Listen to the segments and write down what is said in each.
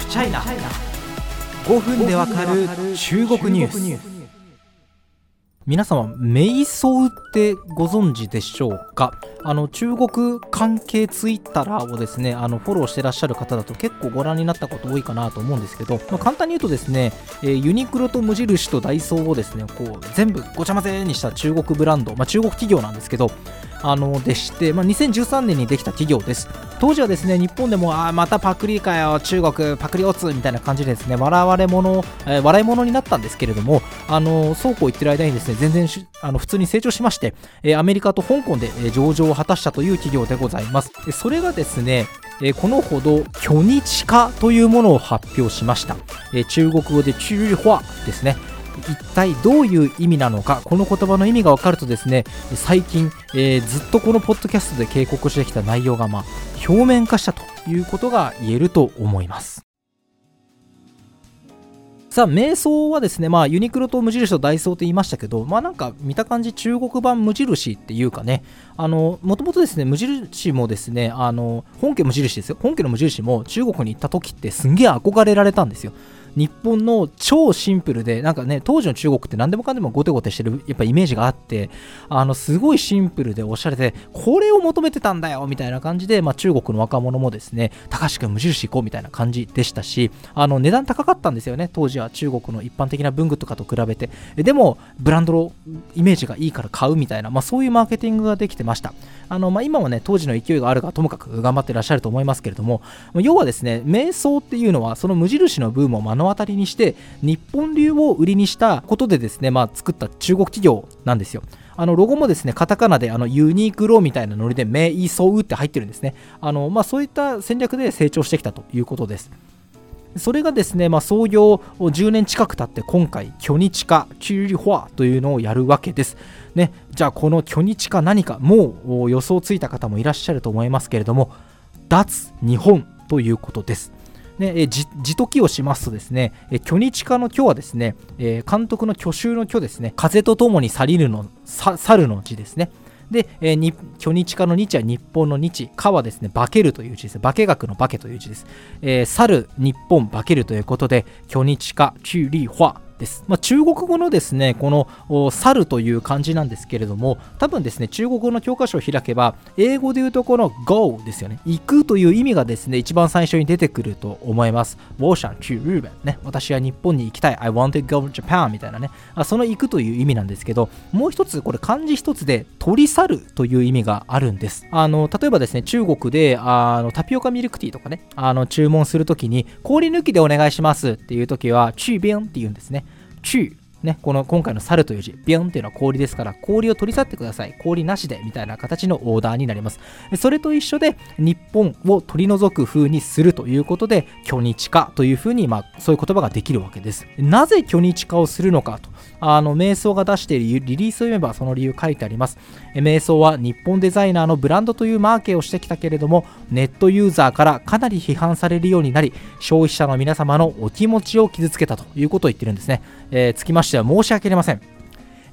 フチャイナ5分でわかる中国ニュース。皆様瞑想ってご存知でしょうか？あの中国関係ツイッターをですねあのフォローしてらっしゃる方だと結構ご覧になったこと多いかなと思うんですけど、まあ、簡単に言うとですね、えー、ユニクロと無印とダイソーをですねこう全部ごちゃ混ぜにした中国ブランド、まあ、中国企業なんですけどあのでして、まあ、2013年にできた企業です。当時はですね日本でもあまたパクリかよ中国パクリオツみたいな感じでですね笑われ者、えー、笑い物になったんですけれどもあのそうこう言ってる間にですね全然あの普通に成長しまして、えー、アメリカと香港で、えー、上場を果たしたという企業でございます。それがですねえこのほど虚日化というものを発表しました、え中国語で中華ですね。一体どういう意味なのかこの言葉の意味が分かるとですね最近、えー、ずっとこのポッドキャストで警告してきた内容が、まあ、表面化したということが言えると思いますさあ、瞑想はですね、まあ、ユニクロと無印とダイソーと言いましたけど、まあなんか見た感じ中国版無印っていうかね、あの、もともとですね、無印もですね、あの、本家無印ですよ。本家の無印も中国に行った時ってすんげえ憧れられたんですよ。日本の超シンプルでなんかね当時の中国って何でもかんでもゴテゴテしてるやっぱイメージがあってあのすごいシンプルでおしゃれでこれを求めてたんだよみたいな感じで、まあ、中国の若者もですね高橋君無印行こうみたいな感じでしたしあの値段高かったんですよね当時は。中国の一般的な文具とかと比べて。でもブランドのイメージがいいから買うみたいな、まあ、そういうマーケティングができてました。あの、まあ、今はね当時の勢いがあるがともかく頑張ってらっしゃると思いますけれども要はですね瞑想っていうのはその無印のブームを目の当たりにして日本流を売りにしたことでですね、まあ、作った中国企業なんですよ。あのロゴもですね、カタカナであのユニークローみたいなノリで、メイソウって入ってるんですね。あのまあ、そういった戦略で成長してきたということです。それがですね、まあ、創業10年近く経って今回、巨日化、キュリフォアというのをやるわけです。ね、じゃあこの巨日化何か、もう予想ついた方もいらっしゃると思いますけれども、脱日本ということです。ね、えじ字解きをしますとですね、え巨日化の虚はですね、え監督の去就の虚ですね、風とともに去りるの、去るの字ですね。で、えー、巨日化の日は日本の日、化はですね、化けるという字です。化け学の化けという字です。えー、去る、日本、化けるということで、巨日化、チュリファです。まあ、中国語のですね、この猿という漢字なんですけれども、多分ですね、中国語の教科書を開けば、英語で言うとこの go ですよね。行くという意味がですね、一番最初に出てくると思います。我想去日本ね。私は日本に行きたい。I want to go to Japan みたいなね。あその行くという意味なんですけど、もう一つ、これ漢字一つで取り去るという意味があるんです。あの、例えばですね、中国であのタピオカミルクティーとかね、あの注文するときに、氷抜きでお願いしますっていうときは、チュービンって言うんですね。去ね、この今回の猿という字、ビョンっていうのは氷ですから、氷を取り去ってください。氷なしで、みたいな形のオーダーになります。それと一緒で、日本を取り除く風にするということで、巨日化というふうに、まあ、そういう言葉ができるわけです。なぜ巨日化をするのかとあの瞑想が出しているリリースを読めばその理由書いてあります瞑想は日本デザイナーのブランドというマーケをしてきたけれどもネットユーザーからかなり批判されるようになり消費者の皆様のお気持ちを傷つけたということを言ってるんですね、えー、つきましては申し訳ありません。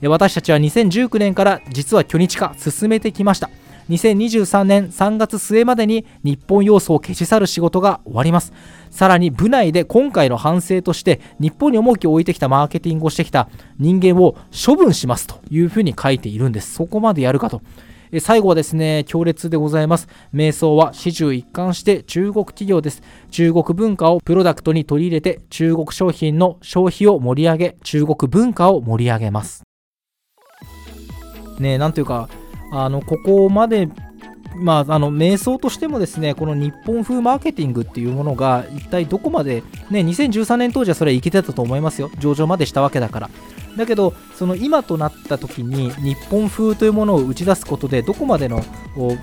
私たちは2019年から実は巨日化進めてきました。2023年3月末までに日本要素を消し去る仕事が終わりますさらに部内で今回の反省として日本に重きを置いてきたマーケティングをしてきた人間を処分しますというふうに書いているんですそこまでやるかと最後はですね、強烈でございます。瞑想は始終一貫して中国企業です。中国文化をプロダクトに取り入れて中国商品の消費を盛り上げ、中国文化を盛り上げます。ねえ、なんというか、あのここまでまあ、あの瞑想としてもですねこの日本風マーケティングっていうものが一体どこまで、ね、2013年当時はそれはいけてたと思いますよ。上場までしたわけだから。だけどその今となった時に日本風というものを打ち出すことでどこまでの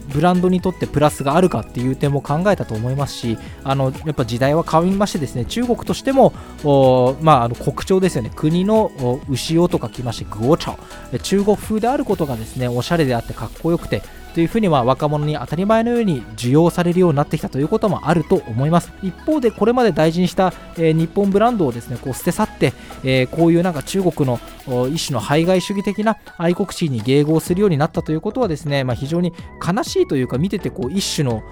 ブランドにとってプラスがあるかっていう点も考えたと思いますしあのやっぱ時代は変わりましてですね中国としてもまあ、あの国鳥ですよね。国の牛をとか来ましてグオチャ中国風であることがですねおしゃれであってかっこよくてというふうには若者に当たり前のように需要されるようになってきたということもあると思います。一方でこれまで大事にした、え、日本ブランドをですねこう捨て去って、え、こういうなんか中国の一種の排外主義的な愛国心に迎合するようになったということはですね、まあ、非常に悲しいというか見ててこう一種の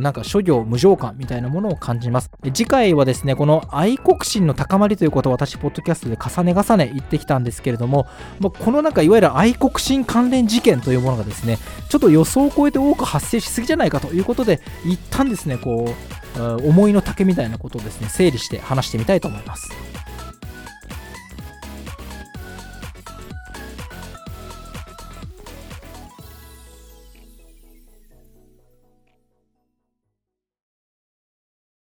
なんか諸行無常感みたいなものを感じます。次回はですねこの愛国心の高まりということを私ポッドキャストで重ね重ね言ってきたんですけれども、まあ、このなんかいわゆる愛国心関連事件というものがですねちょっと予想を超えて多く発生しすぎじゃないかということで一旦ですねこう思いの丈みたいなことをですね整理して話してみたいと思います。